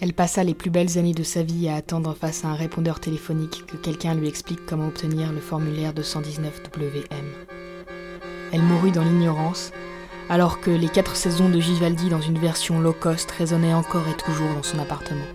Elle passa les plus belles années de sa vie à attendre face à un répondeur téléphonique que quelqu'un lui explique comment obtenir le formulaire de 119 WM. Elle mourut dans l'ignorance, alors que les quatre saisons de Givaldi dans une version low cost résonnaient encore et toujours dans son appartement.